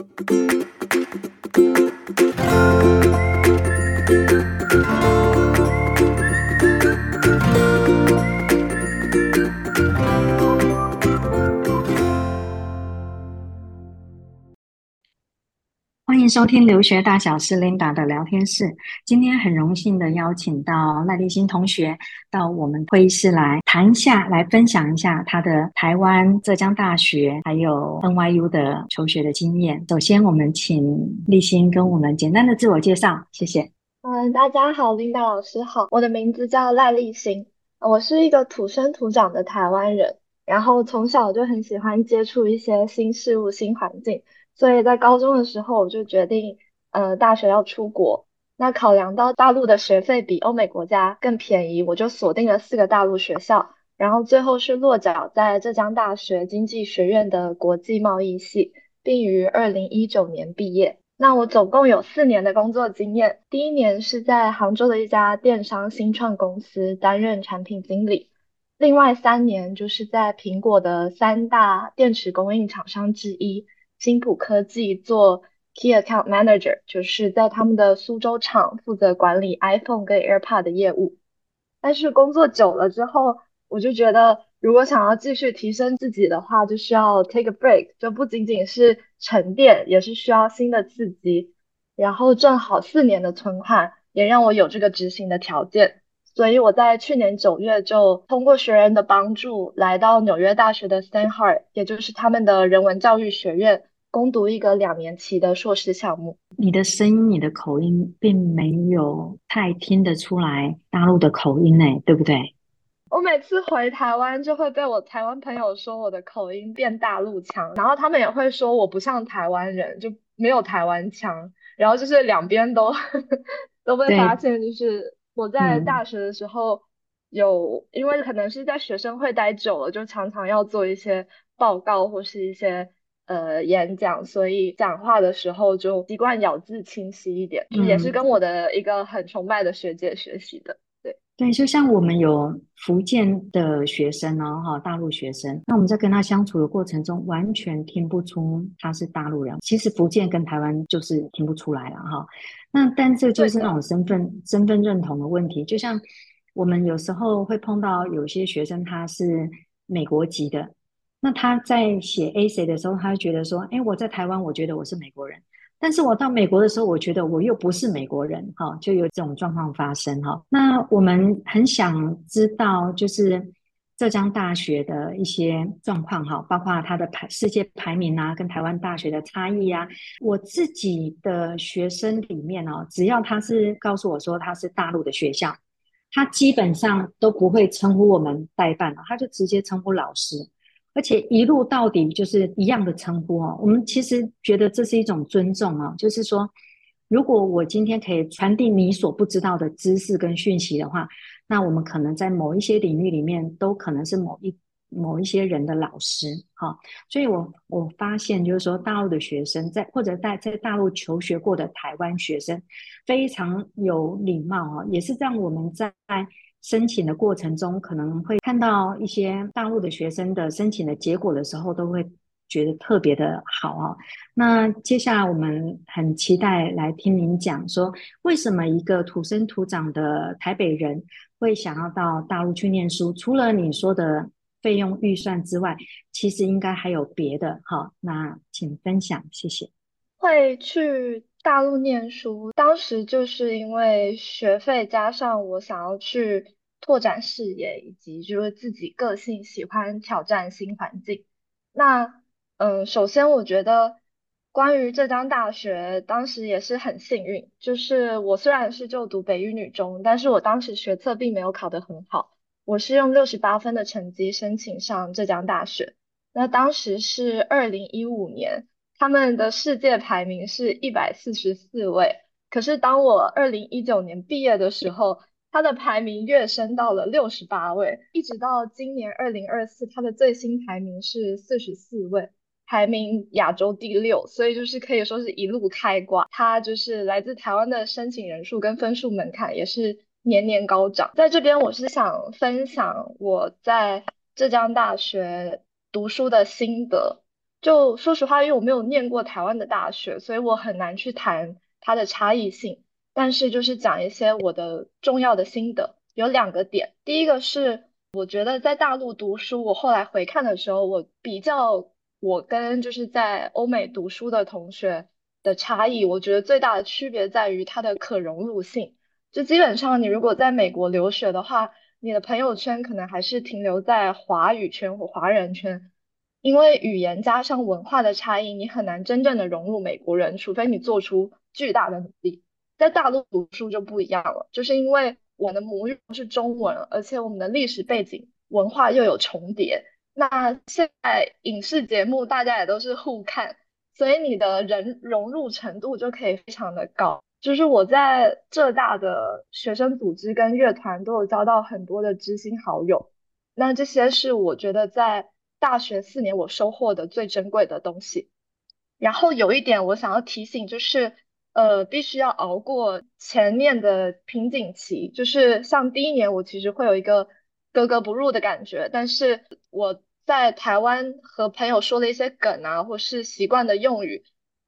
欢迎收听留学大小事 Linda 的聊天室。今天很荣幸的邀请到赖立新同学到我们会议室来谈一下，来分享一下他的台湾、浙江大学还有 NYU 的求学的经验。首先，我们请立新跟我们简单的自我介绍，谢谢。嗯，大家好，Linda 老师好，我的名字叫赖立新，我是一个土生土长的台湾人，然后从小就很喜欢接触一些新事物、新环境。所以在高中的时候，我就决定，呃，大学要出国。那考量到大陆的学费比欧美国家更便宜，我就锁定了四个大陆学校，然后最后是落脚在浙江大学经济学院的国际贸易系，并于二零一九年毕业。那我总共有四年的工作经验，第一年是在杭州的一家电商新创公司担任产品经理，另外三年就是在苹果的三大电池供应厂商之一。新普科技做 Key Account Manager，就是在他们的苏州厂负责管理 iPhone 跟 AirPod 的业务。但是工作久了之后，我就觉得如果想要继续提升自己的话，就需要 take a break，就不仅仅是沉淀，也是需要新的刺激。然后正好四年的存款也让我有这个执行的条件，所以我在去年九月就通过学人的帮助来到纽约大学的 s t a n h a r d 也就是他们的人文教育学院。攻读一个两年期的硕士项目。你的声音、你的口音并没有太听得出来大陆的口音呢，对不对？我每次回台湾就会被我台湾朋友说我的口音变大陆腔，然后他们也会说我不像台湾人，就没有台湾腔，然后就是两边都 都被发现。就是我在大学的时候有，因为可能是在学生会待久了，就常常要做一些报告或是一些。呃，演讲，所以讲话的时候就习惯咬字清晰一点，嗯，也是跟我的一个很崇拜的学姐学习的。对对，就像我们有福建的学生哦，哈，大陆学生，那我们在跟他相处的过程中，完全听不出他是大陆人。其实福建跟台湾就是听不出来了哈。那但这就是那种身份身份认同的问题。就像我们有时候会碰到有些学生，他是美国籍的。那他在写 essay 的时候，他就觉得说：“哎，我在台湾，我觉得我是美国人，但是我到美国的时候，我觉得我又不是美国人，哈，就有这种状况发生，哈。那我们很想知道，就是浙江大学的一些状况，哈，包括它的排世界排名啊，跟台湾大学的差异啊。我自己的学生里面哦，只要他是告诉我说他是大陆的学校，他基本上都不会称呼我们代办，他就直接称呼老师。”而且一路到底就是一样的称呼哦，我们其实觉得这是一种尊重哦，就是说，如果我今天可以传递你所不知道的知识跟讯息的话，那我们可能在某一些领域里面都可能是某一某一些人的老师哈。所以我我发现就是说，大陆的学生在或者在在大陆求学过的台湾学生非常有礼貌啊，也是让我们在。申请的过程中，可能会看到一些大陆的学生的申请的结果的时候，都会觉得特别的好啊。那接下来我们很期待来听您讲说，为什么一个土生土长的台北人会想要到大陆去念书？除了你说的费用预算之外，其实应该还有别的。好，那请分享，谢谢。会去。大陆念书，当时就是因为学费加上我想要去拓展视野，以及就是自己个性喜欢挑战新环境。那嗯，首先我觉得关于浙江大学，当时也是很幸运，就是我虽然是就读北语女中，但是我当时学测并没有考得很好，我是用六十八分的成绩申请上浙江大学。那当时是二零一五年。他们的世界排名是一百四十四位，可是当我二零一九年毕业的时候，他的排名跃升到了六十八位，一直到今年二零二四，他的最新排名是四十四位，排名亚洲第六，所以就是可以说是一路开挂。他就是来自台湾的申请人数跟分数门槛也是年年高涨。在这边，我是想分享我在浙江大学读书的心得。就说实话，因为我没有念过台湾的大学，所以我很难去谈它的差异性。但是就是讲一些我的重要的心得，有两个点。第一个是我觉得在大陆读书，我后来回看的时候，我比较我跟就是在欧美读书的同学的差异，我觉得最大的区别在于它的可融入性。就基本上你如果在美国留学的话，你的朋友圈可能还是停留在华语圈或华人圈，因为语言加上文化的差异，你很难真正的融入美国人，除非你做出巨大的努力。在大陆读书就不一样了，就是因为我的母语是中文，而且我们的历史背景文化又有重叠。那现在影视节目大家也都是互看，所以你的人融入程度就可以非常的高。就是我在浙大的学生组织跟乐团都有交到很多的知心好友，那这些是我觉得在大学四年我收获的最珍贵的东西。然后有一点我想要提醒就是。呃，必须要熬过前面的瓶颈期，就是像第一年，我其实会有一个格格不入的感觉。但是我在台湾和朋友说了一些梗啊，或是习惯的用语，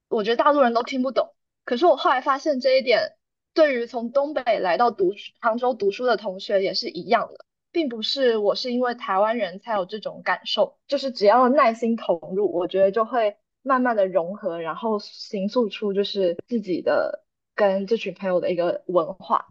我觉得大陆人都听不懂。可是我后来发现这一点，对于从东北来到读杭州读书的同学也是一样的，并不是我是因为台湾人才有这种感受，就是只要耐心投入，我觉得就会。慢慢的融合，然后形塑出就是自己的跟这群朋友的一个文化，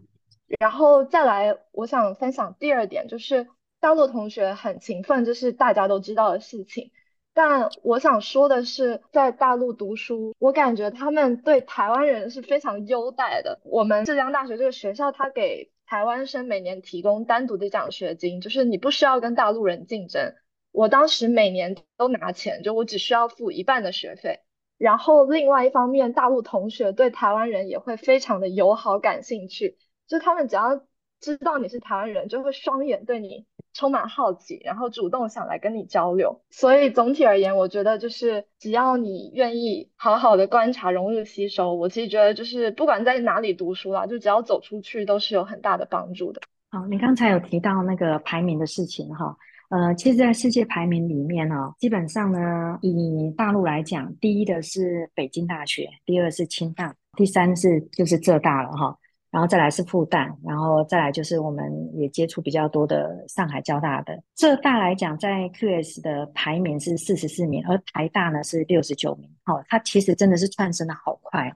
然后再来，我想分享第二点，就是大陆同学很勤奋，这是大家都知道的事情。但我想说的是，在大陆读书，我感觉他们对台湾人是非常优待的。我们浙江大学这个学校，它给台湾生每年提供单独的奖学金，就是你不需要跟大陆人竞争。我当时每年都拿钱，就我只需要付一半的学费。然后另外一方面，大陆同学对台湾人也会非常的友好、感兴趣。就他们只要知道你是台湾人，就会双眼对你充满好奇，然后主动想来跟你交流。所以总体而言，我觉得就是只要你愿意好好的观察、融入、吸收，我其实觉得就是不管在哪里读书啦，就只要走出去都是有很大的帮助的。好，你刚才有提到那个排名的事情哈。呃，其实，在世界排名里面呢、基本上呢，以大陆来讲，第一的是北京大学，第二是清大，第三是就是浙大了哈，然后再来是复旦，然后再来就是我们也接触比较多的上海交大的。浙大来讲，在 QS 的排名是四十四名，而台大呢是六十九名。哦，它其实真的是窜升的好快。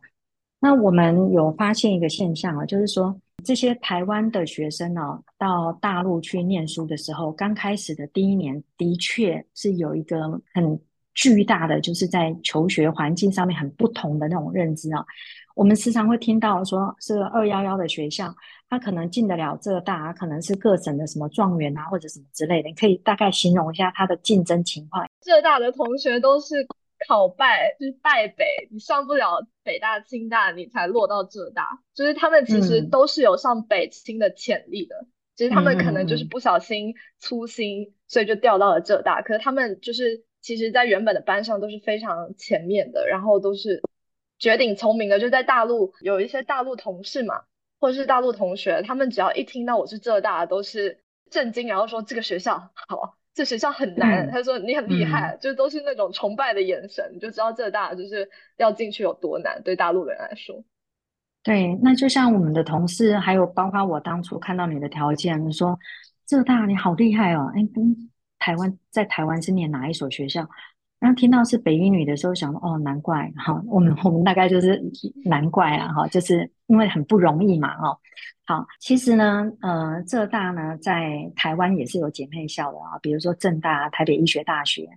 那我们有发现一个现象啊，就是说。这些台湾的学生呢、哦，到大陆去念书的时候，刚开始的第一年，的确是有一个很巨大的，就是在求学环境上面很不同的那种认知啊、哦。我们时常会听到说，是二幺幺的学校，他可能进得了浙大，可能是各省的什么状元啊，或者什么之类的。你可以大概形容一下他的竞争情况。浙大的同学都是。考败就是败北，你上不了北大、清大，你才落到浙大。就是他们其实都是有上北清的潜力的，其实、嗯、他们可能就是不小心粗心，嗯、所以就掉到了浙大。可是他们就是其实，在原本的班上都是非常前面的，然后都是绝顶聪明的。就在大陆有一些大陆同事嘛，或者是大陆同学，他们只要一听到我是浙大，都是震惊，然后说这个学校好。这学校很难，嗯、他说你很厉害，嗯、就都是那种崇拜的眼神，你就知道浙大就是要进去有多难，对大陆人来说。对，那就像我们的同事，还有包括我当初看到你的条件，你说浙大你好厉害哦，台湾在台湾是念哪一所学校？然后听到是北一女的时候，想哦，难怪哈，我们我们大概就是难怪啊哈，就是因为很不容易嘛哈。好，其实呢，呃，浙大呢在台湾也是有姐妹校的啊，比如说正大、台北医学大学。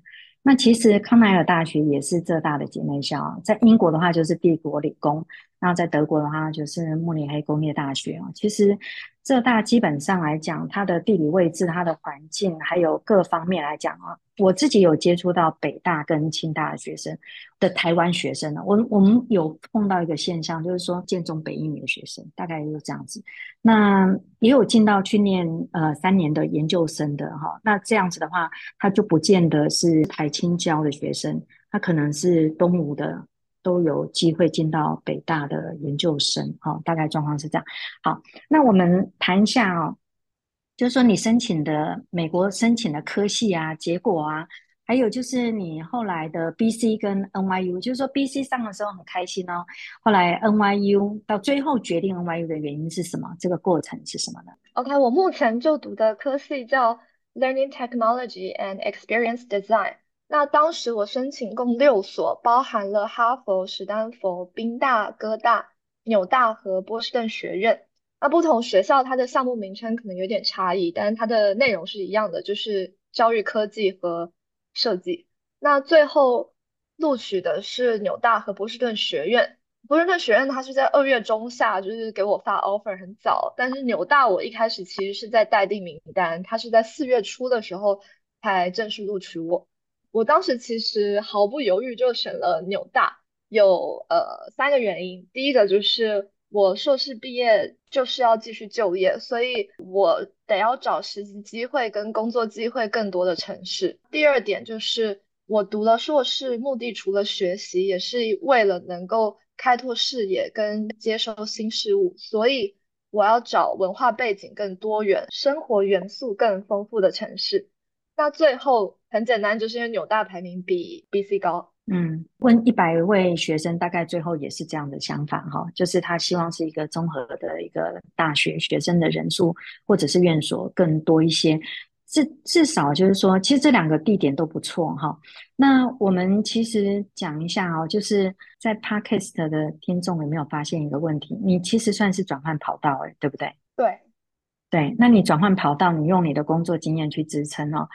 那其实康奈尔大学也是浙大的姐妹校，在英国的话就是帝国理工，然后在德国的话就是慕尼黑工业大学啊。其实。浙大基本上来讲，它的地理位置、它的环境，还有各方面来讲啊，我自己有接触到北大跟清大的学生的台湾学生呢，我我们有碰到一个现象，就是说建中北一女的学生，大概就是这样子。那也有进到去念呃三年的研究生的哈，那这样子的话，他就不见得是台清教的学生，他可能是东吴的。都有机会进到北大的研究生，哦，大概状况是这样。好，那我们谈一下哦，就是说你申请的美国申请的科系啊，结果啊，还有就是你后来的 BC 跟 NYU，就是说 BC 上的时候很开心哦，后来 NYU 到最后决定 NYU 的原因是什么？这个过程是什么呢？OK，我目前就读的科系叫 Learning Technology and Experience Design。那当时我申请共六所，包含了哈佛、史丹佛、宾大、哥大、纽大和波士顿学院。那不同学校它的项目名称可能有点差异，但是它的内容是一样的，就是教育科技和设计。那最后录取的是纽大和波士顿学院。波士顿学院它是在二月中下，就是给我发 offer 很早，但是纽大我一开始其实是在待定名单，它是在四月初的时候才正式录取我。我当时其实毫不犹豫就选了纽大，有呃三个原因。第一个就是我硕士毕业就是要继续就业，所以我得要找实习机会跟工作机会更多的城市。第二点就是我读了硕士，目的除了学习，也是为了能够开拓视野跟接受新事物，所以我要找文化背景更多元、生活元素更丰富的城市。那最后很简单，就是因为纽大排名比 BC 高。嗯，问一百位学生，大概最后也是这样的想法哈，就是他希望是一个综合的一个大学，学生的人数或者是院所更多一些。至至少就是说，其实这两个地点都不错哈。那我们其实讲一下哦，就是在 Podcast 的听众有没有发现一个问题？你其实算是转换跑道诶，对不对？对。对，那你转换跑道，你用你的工作经验去支撑哦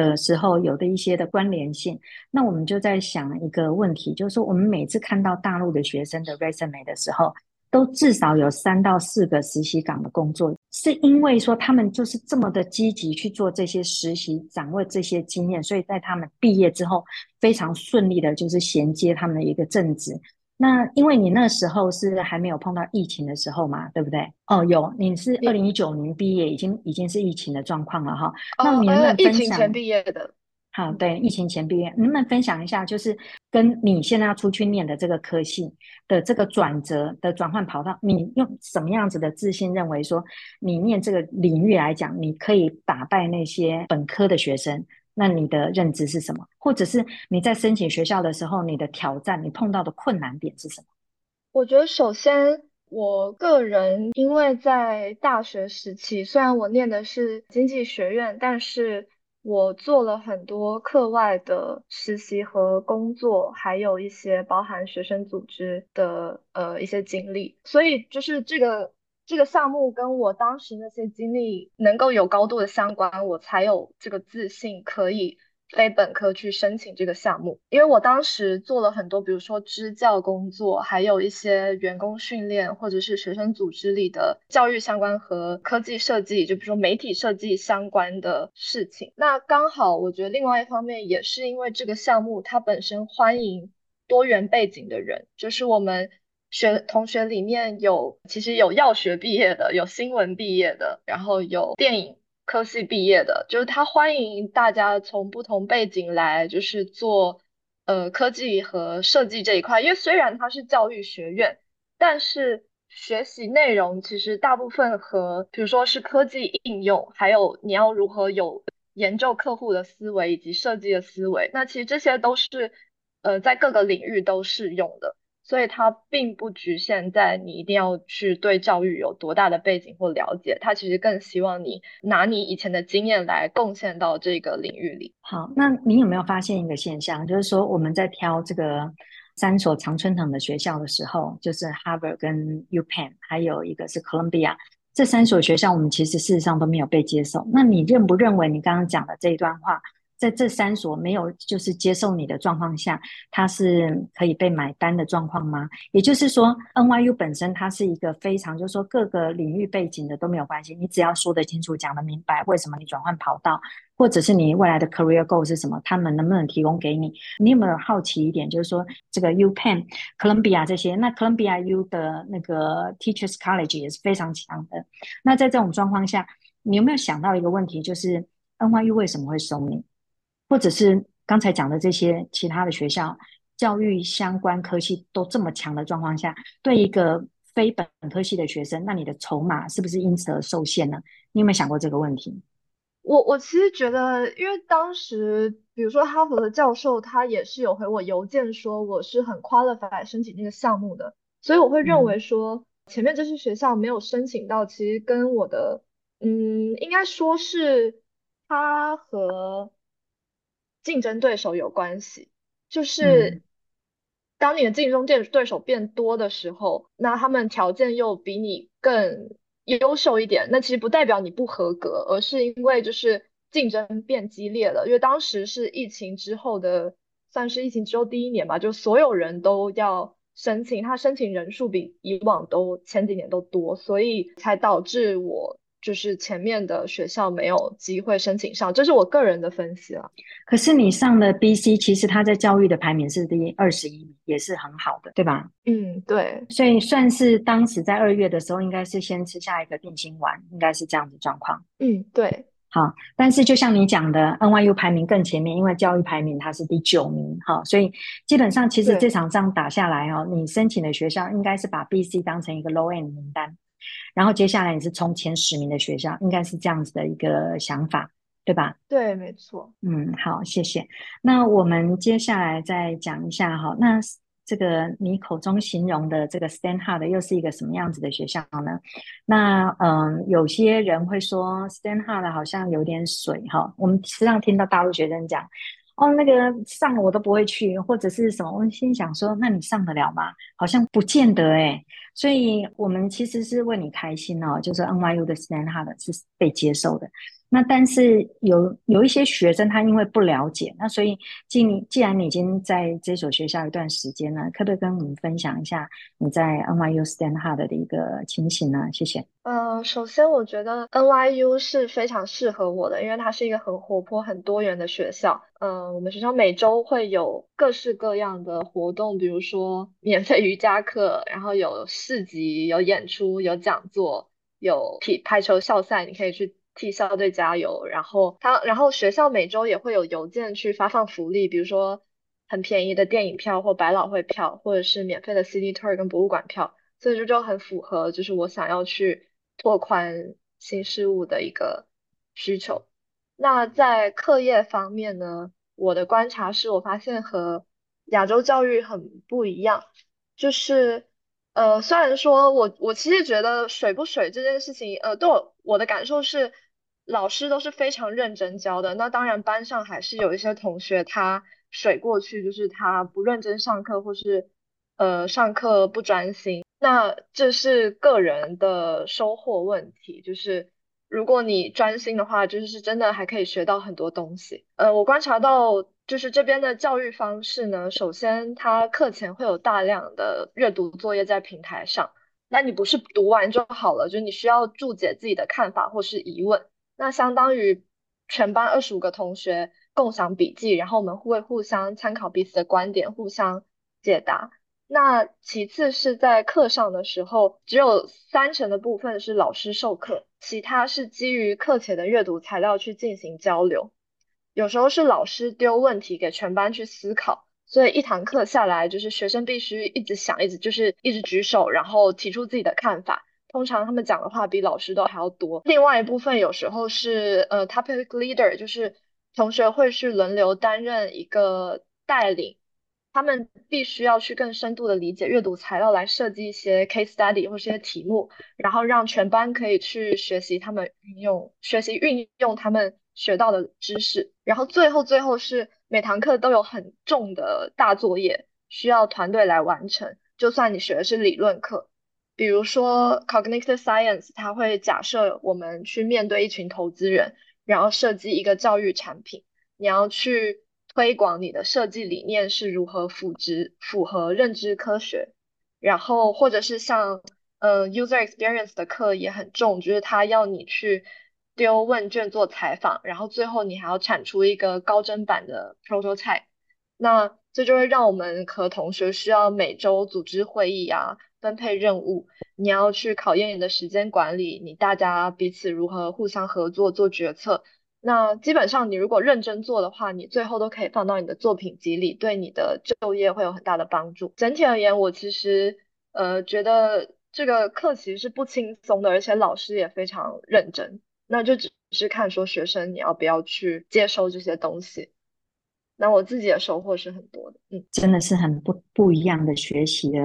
的时候，有的一些的关联性。那我们就在想一个问题，就是说我们每次看到大陆的学生的 resume 的时候，都至少有三到四个实习岗的工作，是因为说他们就是这么的积极去做这些实习，掌握这些经验，所以在他们毕业之后非常顺利的，就是衔接他们的一个正职。那因为你那时候是还没有碰到疫情的时候嘛，对不对？哦，有，你是二零一九年毕业，已经已经是疫情的状况了哈。哦，那你能不能分享？疫情前毕业的。好，对，疫情前毕业，能不能分享一下，就是跟你现在要出去念的这个科系的这个转折的转换跑道，你用什么样子的自信认为说，你念这个领域来讲，你可以打败那些本科的学生？那你的认知是什么？或者是你在申请学校的时候，你的挑战，你碰到的困难点是什么？我觉得首先，我个人因为在大学时期，虽然我念的是经济学院，但是我做了很多课外的实习和工作，还有一些包含学生组织的呃一些经历，所以就是这个。这个项目跟我当时那些经历能够有高度的相关，我才有这个自信可以非本科去申请这个项目。因为我当时做了很多，比如说支教工作，还有一些员工训练，或者是学生组织里的教育相关和科技设计，就比如说媒体设计相关的事情。那刚好，我觉得另外一方面也是因为这个项目它本身欢迎多元背景的人，就是我们。学同学里面有，其实有药学毕业的，有新闻毕业的，然后有电影科系毕业的，就是他欢迎大家从不同背景来，就是做呃科技和设计这一块。因为虽然它是教育学院，但是学习内容其实大部分和，比如说是科技应用，还有你要如何有研究客户的思维以及设计的思维，那其实这些都是呃在各个领域都适用的。所以它并不局限在你一定要去对教育有多大的背景或了解，它其实更希望你拿你以前的经验来贡献到这个领域里。好，那你有没有发现一个现象，就是说我们在挑这个三所常春藤的学校的时候，就是 Harvard 跟 UPenn，还有一个是 Columbia，这三所学校我们其实事实上都没有被接受。那你认不认为你刚刚讲的这一段话？在这三所没有就是接受你的状况下，它是可以被买单的状况吗？也就是说，NYU 本身它是一个非常就是说各个领域背景的都没有关系，你只要说得清楚、讲得明白，为什么你转换跑道，或者是你未来的 career goal 是什么，他们能不能提供给你？你有没有好奇一点，就是说这个 UPenn、Columbia 这些，那 Columbia U 的那个 Teachers College 也是非常强的。那在这种状况下，你有没有想到一个问题，就是 NYU 为什么会收你？或者是刚才讲的这些其他的学校，教育相关科系都这么强的状况下，对一个非本科系的学生，那你的筹码是不是因此而受限呢？你有没有想过这个问题？我我其实觉得，因为当时比如说哈佛的教授，他也是有回我邮件说我是很 qualified 申请那个项目的，所以我会认为说前面这些学校没有申请到，其实跟我的嗯，应该说是他和竞争对手有关系，就是当你的竞争对对手变多的时候，那他们条件又比你更。优秀一点，那其实不代表你不合格，而是因为就是竞争变激烈了。因为当时是疫情之后的，算是疫情之后第一年吧，就所有人都要申请，他申请人数比以往都前几年都多，所以才导致我。就是前面的学校没有机会申请上，这是我个人的分析了。可是你上的 BC，其实它在教育的排名是第二十一名，也是很好的，对吧？嗯，对。所以算是当时在二月的时候，应该是先吃下一个定心丸，应该是这样子状况。嗯，对。好，但是就像你讲的，NYU 排名更前面，因为教育排名它是第九名，哈，所以基本上其实这场仗打下来哦，你申请的学校应该是把 BC 当成一个 low end 名单。然后接下来你是冲前十名的学校，应该是这样子的一个想法，对吧？对，没错。嗯，好，谢谢。那我们接下来再讲一下哈，那这个你口中形容的这个 Sternhard 又是一个什么样子的学校呢？那嗯，有些人会说 Sternhard 好像有点水哈。我们时常听到大陆学生讲，哦，那个上了我都不会去，或者是什么？我心想说，那你上得了吗？好像不见得诶。所以我们其实是为你开心哦，就是 NYU 的 Stanhard 是被接受的。那但是有有一些学生他因为不了解，那所以既既然你已经在这所学校一段时间了，可不可以跟我们分享一下你在 NYU Sternhard 的一个情形呢？谢谢。呃，首先我觉得 NYU 是非常适合我的，因为它是一个很活泼、很多元的学校。呃，我们学校每周会有各式各样的活动，比如说 免费瑜伽课，然后有市集、有演出、有讲座、有体排球校赛，你可以去。替校队加油，然后他，然后学校每周也会有邮件去发放福利，比如说很便宜的电影票或百老汇票，或者是免费的 city tour 跟博物馆票，所以这就很符合就是我想要去拓宽新事物的一个需求。那在课业方面呢，我的观察是我发现和亚洲教育很不一样，就是。呃，虽然说我我其实觉得水不水这件事情，呃，对我我的感受是，老师都是非常认真教的。那当然班上还是有一些同学他水过去，就是他不认真上课，或是呃上课不专心。那这是个人的收获问题，就是如果你专心的话，就是真的还可以学到很多东西。呃，我观察到。就是这边的教育方式呢，首先他课前会有大量的阅读作业在平台上，那你不是读完就好了，就是你需要注解自己的看法或是疑问，那相当于全班二十五个同学共享笔记，然后我们会互相参考彼此的观点，互相解答。那其次是在课上的时候，只有三成的部分是老师授课，其他是基于课前的阅读材料去进行交流。有时候是老师丢问题给全班去思考，所以一堂课下来，就是学生必须一直想，一直就是一直举手，然后提出自己的看法。通常他们讲的话比老师都还要多。另外一部分有时候是呃 topic leader，就是同学会去轮流担任一个带领，他们必须要去更深度的理解阅读材料，来设计一些 case study 或是一些题目，然后让全班可以去学习他们运用，学习运用他们。学到的知识，然后最后最后是每堂课都有很重的大作业需要团队来完成。就算你学的是理论课，比如说 cognitive science，它会假设我们去面对一群投资人，然后设计一个教育产品，你要去推广你的设计理念是如何符合符合认知科学，然后或者是像呃 user experience 的课也很重，就是它要你去。丢问卷做采访，然后最后你还要产出一个高帧版的 prototype，那这就会让我们和同学需要每周组织会议啊，分配任务，你要去考验你的时间管理，你大家彼此如何互相合作做决策。那基本上你如果认真做的话，你最后都可以放到你的作品集里，对你的就业会有很大的帮助。整体而言，我其实呃觉得这个课其实是不轻松的，而且老师也非常认真。那就只是看说学生你要不要去接收这些东西。那我自己的收获是很多的，嗯，真的是很不不一样的学习的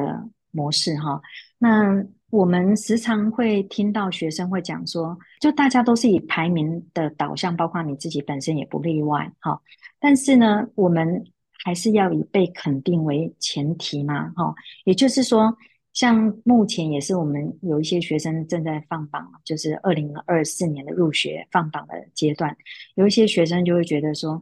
模式哈。那我们时常会听到学生会讲说，就大家都是以排名的导向，包括你自己本身也不例外哈。但是呢，我们还是要以被肯定为前提嘛哈。也就是说，像目前也是我们有一些学生正在放榜，就是二零二四年的入学放榜的阶段，有一些学生就会觉得说，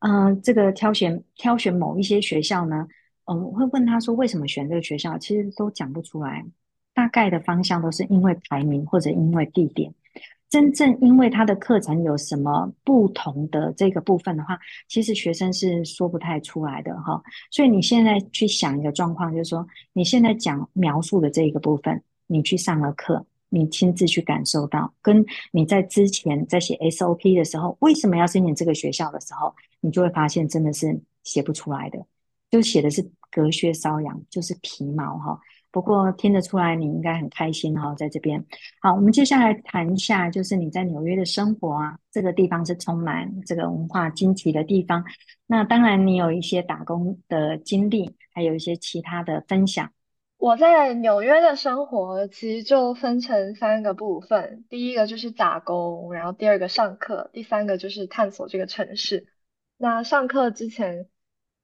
嗯、这个挑选挑选某一些学校呢，嗯，我会问他说为什么选这个学校，其实都讲不出来，大概的方向都是因为排名或者因为地点，真正因为他的课程有什么不同的这个部分的话，其实学生是说不太出来的哈。所以你现在去想一个状况，就是说你现在讲描述的这一个部分，你去上了课，你亲自去感受到，跟你在之前在写 SOP 的时候，为什么要申请这个学校的时候，你就会发现真的是写不出来的，就写的是隔靴搔痒，就是皮毛哈。不过听得出来，你应该很开心哈，在这边。好，我们接下来谈一下，就是你在纽约的生活啊，这个地方是充满这个文化惊奇的地方。那当然，你有一些打工的经历，还有一些其他的分享。我在纽约的生活其实就分成三个部分，第一个就是打工，然后第二个上课，第三个就是探索这个城市。那上课之前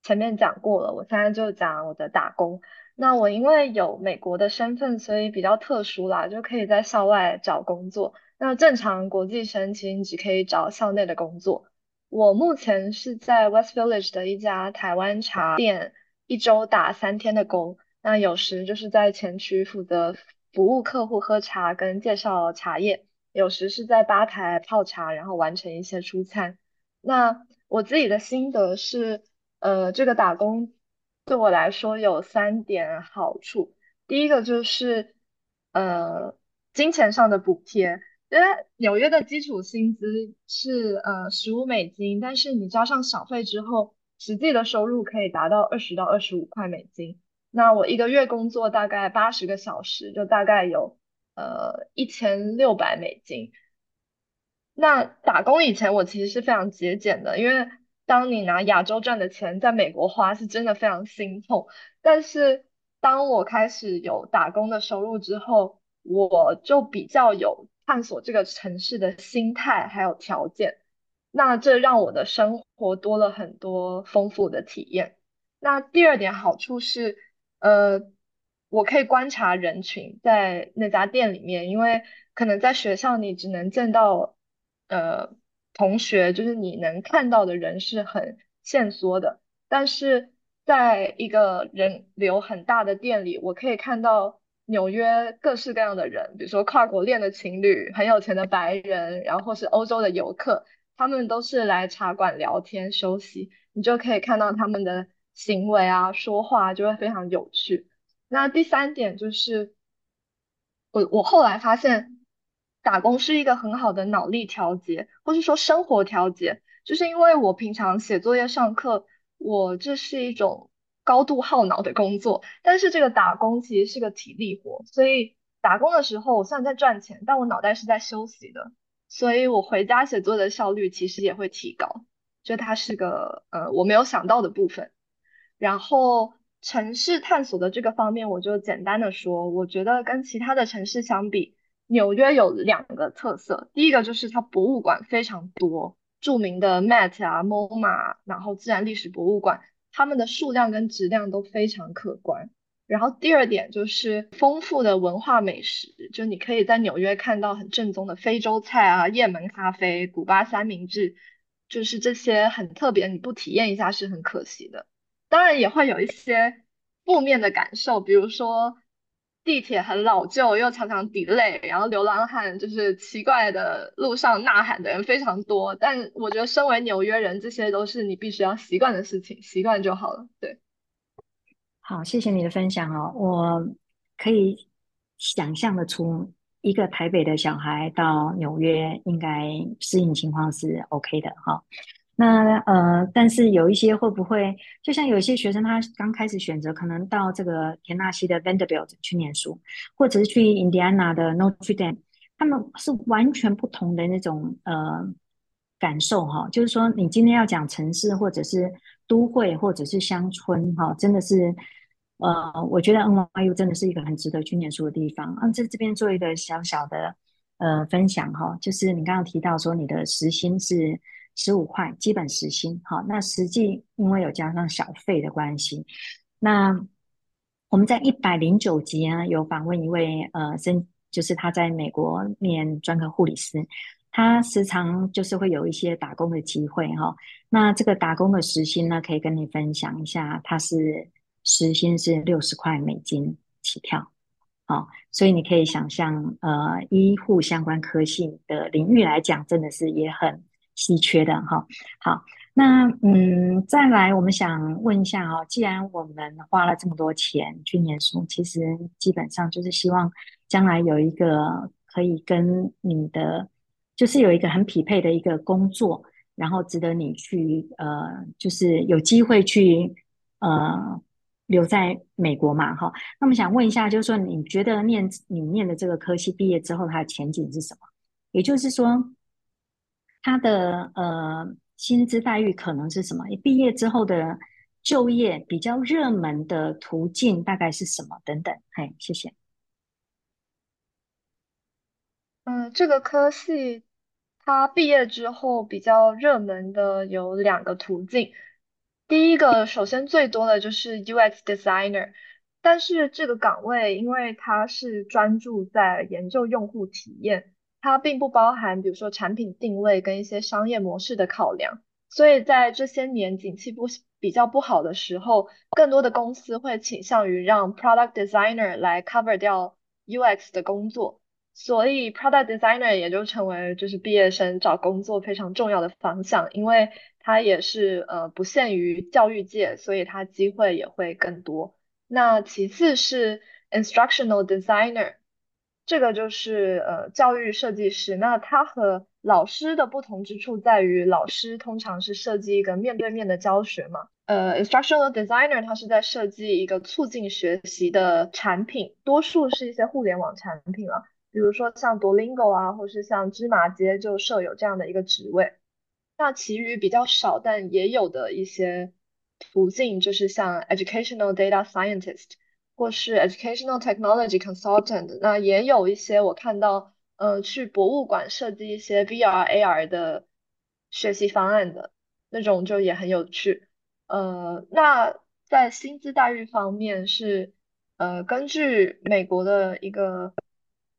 前面讲过了，我现在就讲我的打工。那我因为有美国的身份，所以比较特殊啦，就可以在校外找工作。那正常国际生其实只可以找校内的工作。我目前是在 West Village 的一家台湾茶店，一周打三天的工。那有时就是在前区负责服务客户喝茶跟介绍茶叶，有时是在吧台泡茶，然后完成一些出餐。那我自己的心得是，呃，这个打工。对我来说有三点好处，第一个就是呃金钱上的补贴，因为纽约的基础薪资是呃十五美金，但是你加上小费之后，实际的收入可以达到二十到二十五块美金。那我一个月工作大概八十个小时，就大概有呃一千六百美金。那打工以前我其实是非常节俭的，因为。当你拿亚洲赚的钱在美国花，是真的非常心痛。但是当我开始有打工的收入之后，我就比较有探索这个城市的心态还有条件。那这让我的生活多了很多丰富的体验。那第二点好处是，呃，我可以观察人群在那家店里面，因为可能在学校你只能见到，呃。同学，就是你能看到的人是很限缩的，但是在一个人流很大的店里，我可以看到纽约各式各样的人，比如说跨国恋的情侣、很有钱的白人，然后是欧洲的游客，他们都是来茶馆聊天休息，你就可以看到他们的行为啊、说话就会非常有趣。那第三点就是，我我后来发现。打工是一个很好的脑力调节，或是说生活调节，就是因为我平常写作业、上课，我这是一种高度耗脑的工作，但是这个打工其实是个体力活，所以打工的时候我虽然在赚钱，但我脑袋是在休息的，所以我回家写作的效率其实也会提高，就它是个呃我没有想到的部分。然后城市探索的这个方面，我就简单的说，我觉得跟其他的城市相比。纽约有两个特色，第一个就是它博物馆非常多，著名的 Met 啊、MoMA，然后自然历史博物馆，它们的数量跟质量都非常可观。然后第二点就是丰富的文化美食，就你可以在纽约看到很正宗的非洲菜啊、雁门咖啡、古巴三明治，就是这些很特别，你不体验一下是很可惜的。当然也会有一些负面的感受，比如说。地铁很老旧，又常常 delay，然后流浪汉就是奇怪的路上呐喊的人非常多。但我觉得，身为纽约人，这些都是你必须要习惯的事情，习惯就好了。对，好，谢谢你的分享哦。我可以想象的出，一个台北的小孩到纽约，应该适应情况是 OK 的哈。那呃，但是有一些会不会，就像有一些学生，他刚开始选择可能到这个田纳西的 Vanderbilt 去念书，或者是去印第安纳的 Notre Dame，他们是完全不同的那种呃感受哈。就是说，你今天要讲城市，或者是都会，或者是乡村哈，真的是呃，我觉得 NYU 真的是一个很值得去念书的地方。啊，在这边做一个小小的呃分享哈，就是你刚刚提到说你的时薪是十五块，基本时薪哈，那实际因为有加上小费的关系，那我们在一百零九集啊有访问一位呃生。就是他在美国念专科护理师，他时常就是会有一些打工的机会哈。那这个打工的时薪呢，可以跟你分享一下，他是时薪是六十块美金起跳，好，所以你可以想象，呃，医护相关科系的领域来讲，真的是也很稀缺的哈。好。那嗯，再来，我们想问一下哦，既然我们花了这么多钱去念书，其实基本上就是希望将来有一个可以跟你的，就是有一个很匹配的一个工作，然后值得你去呃，就是有机会去呃留在美国嘛，哈。那么想问一下，就是说你觉得念你念的这个科系毕业之后，它的前景是什么？也就是说，他的呃。薪资待遇可能是什么？毕业之后的就业比较热门的途径大概是什么？等等，嘿，谢谢。嗯，这个科系它毕业之后比较热门的有两个途径。第一个，首先最多的就是 UX designer，但是这个岗位因为它是专注在研究用户体验。它并不包含，比如说产品定位跟一些商业模式的考量，所以在这些年景气不比较不好的时候，更多的公司会倾向于让 product designer 来 cover 掉 UX 的工作，所以 product designer 也就成为就是毕业生找工作非常重要的方向，因为它也是呃不限于教育界，所以它机会也会更多。那其次是 instructional designer。这个就是呃教育设计师，那他和老师的不同之处在于，老师通常是设计一个面对面的教学嘛，呃，instructional designer 他是在设计一个促进学习的产品，多数是一些互联网产品了，比如说像 Duolingo 啊，或是像芝麻街就设有这样的一个职位，那其余比较少但也有的一些途径就是像 educational data scientist。或是 educational technology consultant，那也有一些我看到，呃，去博物馆设计一些 VR AR 的学习方案的那种就也很有趣。呃，那在薪资待遇方面是，呃，根据美国的一个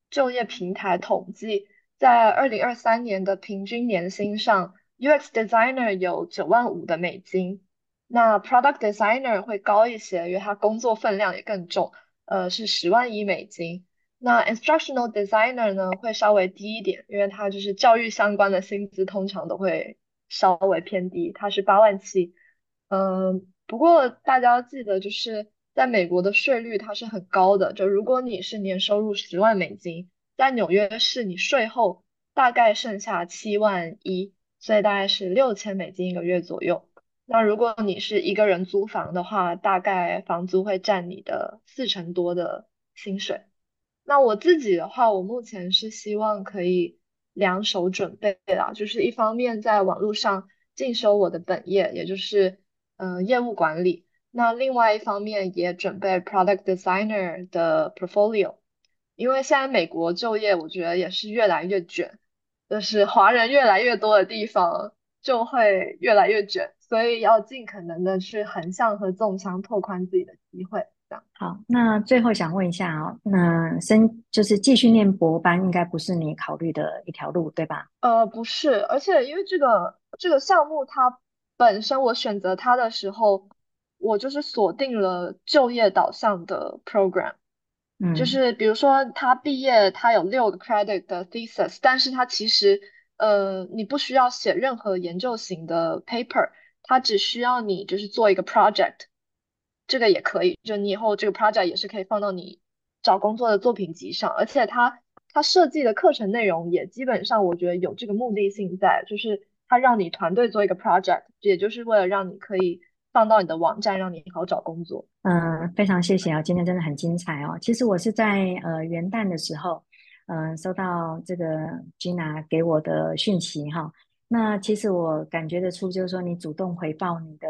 就业平台统计，在二零二三年的平均年薪上，UX designer 有九万五的美金。那 product designer 会高一些，因为他工作分量也更重，呃，是十万一美金。那 instructional designer 呢，会稍微低一点，因为他就是教育相关的薪资通常都会稍微偏低，他是八万七。嗯，不过大家要记得，就是在美国的税率它是很高的，就如果你是年收入十万美金，在纽约市你税后大概剩下七万一，所以大概是六千美金一个月左右。那如果你是一个人租房的话，大概房租会占你的四成多的薪水。那我自己的话，我目前是希望可以两手准备啦，就是一方面在网络上进修我的本业，也就是嗯、业务管理。那另外一方面也准备 product designer 的 portfolio，因为现在美国就业我觉得也是越来越卷，就是华人越来越多的地方就会越来越卷。所以要尽可能的去横向和纵向拓宽自己的机会，这样。好，那最后想问一下哦，那升就是继续念博班，应该不是你考虑的一条路，对吧？呃，不是，而且因为这个这个项目它本身，我选择它的时候，我就是锁定了就业导向的 program，嗯，就是比如说他毕业他有六个 credit 的 thesis，但是他其实呃你不需要写任何研究型的 paper。它只需要你就是做一个 project，这个也可以，就你以后这个 project 也是可以放到你找工作的作品集上，而且它它设计的课程内容也基本上我觉得有这个目的性在，就是它让你团队做一个 project，也就是为了让你可以放到你的网站，让你好找工作。嗯，非常谢谢啊，今天真的很精彩哦。其实我是在呃元旦的时候。嗯、收到这个 Gina 给我的讯息哈。那其实我感觉得出，就是说你主动回报你的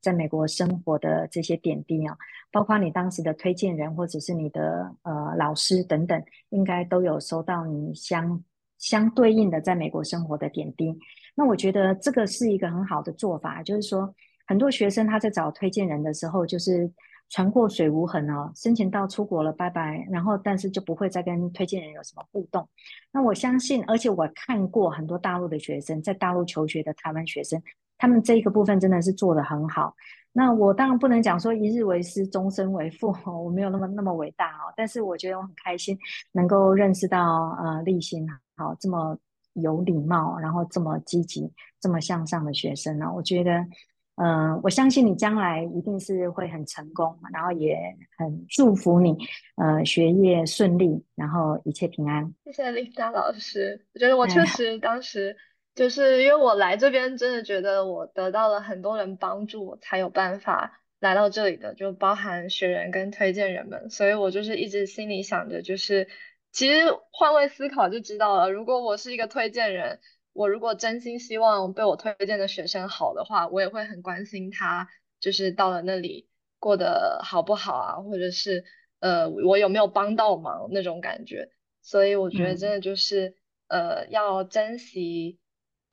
在美国生活的这些点滴啊，包括你当时的推荐人或者是你的呃老师等等，应该都有收到你相相对应的在美国生活的点滴。那我觉得这个是一个很好的做法，就是说很多学生他在找推荐人的时候，就是。船过水无痕哦，申请到出国了，拜拜。然后，但是就不会再跟推荐人有什么互动。那我相信，而且我看过很多大陆的学生，在大陆求学的台湾学生，他们这一个部分真的是做得很好。那我当然不能讲说一日为师，终身为父，我没有那么那么伟大哦。但是我觉得我很开心，能够认识到呃立新好这么有礼貌，然后这么积极、这么向上的学生呢，我觉得。嗯、呃，我相信你将来一定是会很成功，然后也很祝福你，呃，学业顺利，然后一切平安。谢谢琳达老师，我觉得我确实当时就是因为我来这边，真的觉得我得到了很多人帮助，我才有办法来到这里的，就包含学员跟推荐人们，所以我就是一直心里想着，就是其实换位思考就知道了，如果我是一个推荐人。我如果真心希望被我推荐的学生好的话，我也会很关心他，就是到了那里过得好不好啊，或者是呃我有没有帮到忙那种感觉。所以我觉得真的就是、嗯、呃要珍惜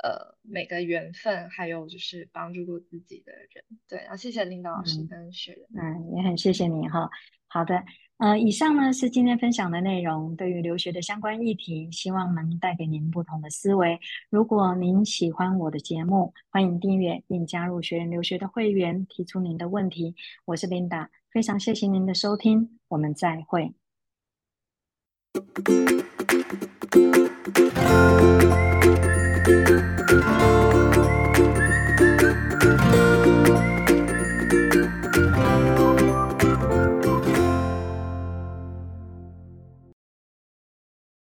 呃每个缘分，还有就是帮助过自己的人。对，然后谢谢领导老师跟学人，嗯，也很谢谢你哈。好的。呃，以上呢是今天分享的内容，对于留学的相关议题，希望能带给您不同的思维。如果您喜欢我的节目，欢迎订阅并加入学人留学的会员，提出您的问题。我是 Linda，非常谢谢您的收听，我们再会。